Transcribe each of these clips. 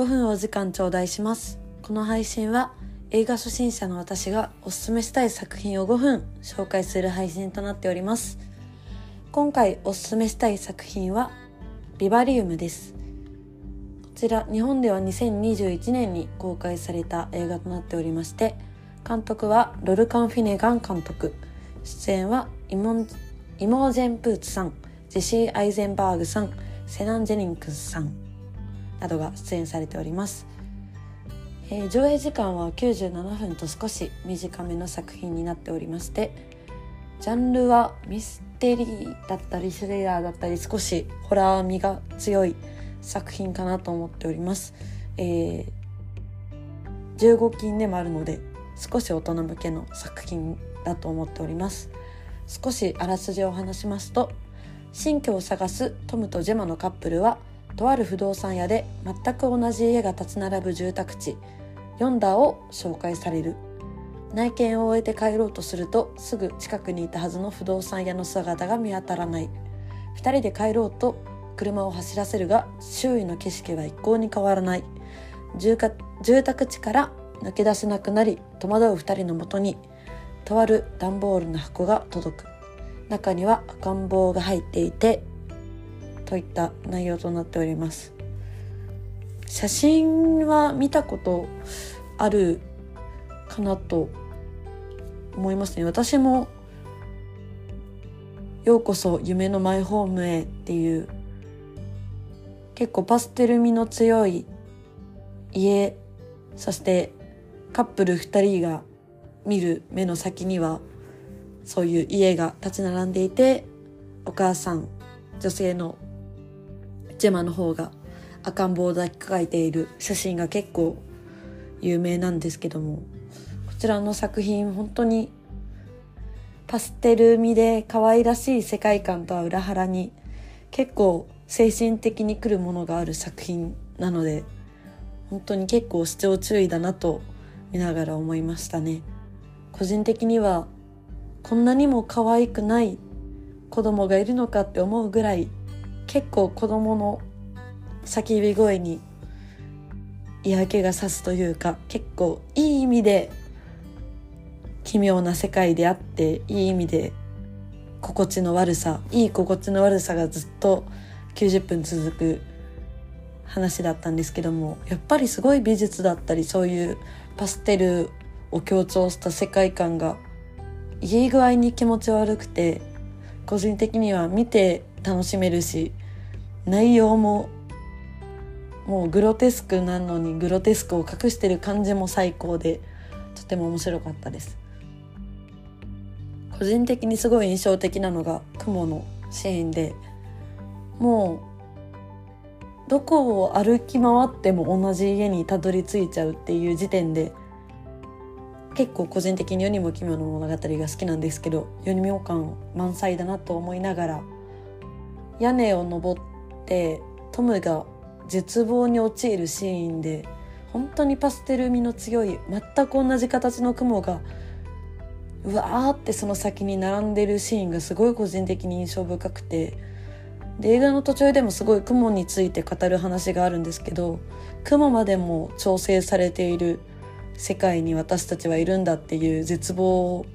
5分お時間頂戴します。この配信は映画初心者の私がおすすめしたい作品を5分紹介する配信となっております。今回おすすめしたい作品はビバリウムです。こちら日本では2021年に公開された映画となっておりまして監督はロルカン・フィネガン監督。出演はイモンイモージェン・プーツさんジェシー・アイゼンバーグさんセナン・ジェニンクスさん。などが出演されております、えー、上映時間は97分と少し短めの作品になっておりましてジャンルはミステリーだったりスレラーだったり少しホラー味が強い作品かなと思っております、えー、15禁でもあるので少し大人向けの作品だと思っております。少しあらすじを話しますと新居を探すトムとジェマのカップルはとある不動産屋で全く同じ家が立ち並ぶ住宅地ヨンダを紹介される。内見を終えて帰ろうとするとすぐ近くにいたはずの不動産屋の姿が見当たらない。2人で帰ろうと車を走らせるが周囲の景色は一向に変わらない。住宅地から抜け出せなくなり戸惑う2人のもとにとある段ボールの箱が届く。中には赤ん坊が入っていてといった内容となっております。写真は見たことあるかなと思いますね。私もようこそ夢のマイホームへっていう結構パステル味の強い家そしてカップル2人が見る目の先にはそういう家が立ち並んでいてお母さん女性のジェマの方が赤ん坊を抱きかかえている写真が結構有名なんですけどもこちらの作品本当にパステル味で可愛らしい世界観とは裏腹に結構精神的に来るものがある作品なので本当に結構視聴注意だなと見ながら思いましたね。個人的にはこんなにも可愛くない子供がいるのかって思うぐらい結構子供の叫び声に嫌気がさすというか結構いい意味で奇妙な世界であっていい意味で心地の悪さいい心地の悪さがずっと90分続く話だったんですけどもやっぱりすごい美術だったりそういうパステルを強調した世界観がいい具合に気持ち悪くて個人的には見て楽しめるし内容ももうグロテスクなのにグロテスクを隠してる感じも最高でとても面白かったです。個人的にすごい印象的なのが雲のシーンでもうどこを歩き回っても同じ家にたどり着いちゃうっていう時点で結構個人的に世にも奇妙な物語が好きなんですけど世にも感満載だなと思いながら屋根を登ってトムが絶望に陥るシーンで本当にパステル味の強い全く同じ形の雲がうわーってその先に並んでるシーンがすごい個人的に印象深くてで映画の途中でもすごい雲について語る話があるんですけど雲までも調整されている世界に私たちはいるんだっていう絶望を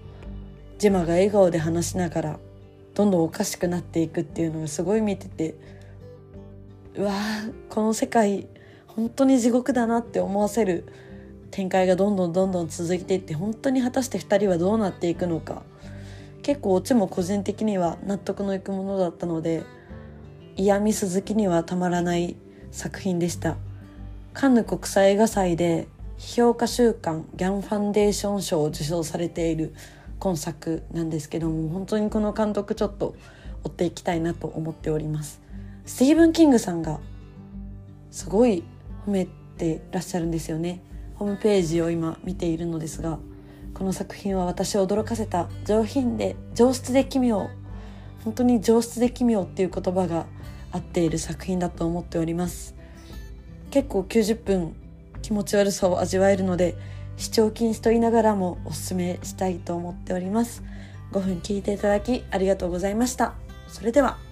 ジェマが笑顔で話しながらどんどんおかしくなっていくっていうのがすごい見ててうわこの世界本当に地獄だなって思わせる展開がどんどんどんどん続いていって本当に果たして2人はどうなっていくのか結構オチも個人的には納得のいくものだったので嫌味鈴木にはたまらない作品でした。カンヌ国際映画祭で批評価週間ギャンファンデーション賞を受賞されている今作なんですけども本当にこの監督ちょっと追っていきたいなと思っております。スティーブン・キングさんがすごい褒めてらっしゃるんですよね。ホームページを今見ているのですがこの作品は私を驚かせた上品で上質で奇妙本当に上質で奇妙っていう言葉が合っている作品だと思っております。結構90分気持ち悪さを味わえるので視聴禁止と言いながらもおすすめしたいと思っております。5分聞いていただきありがとうございました。それでは。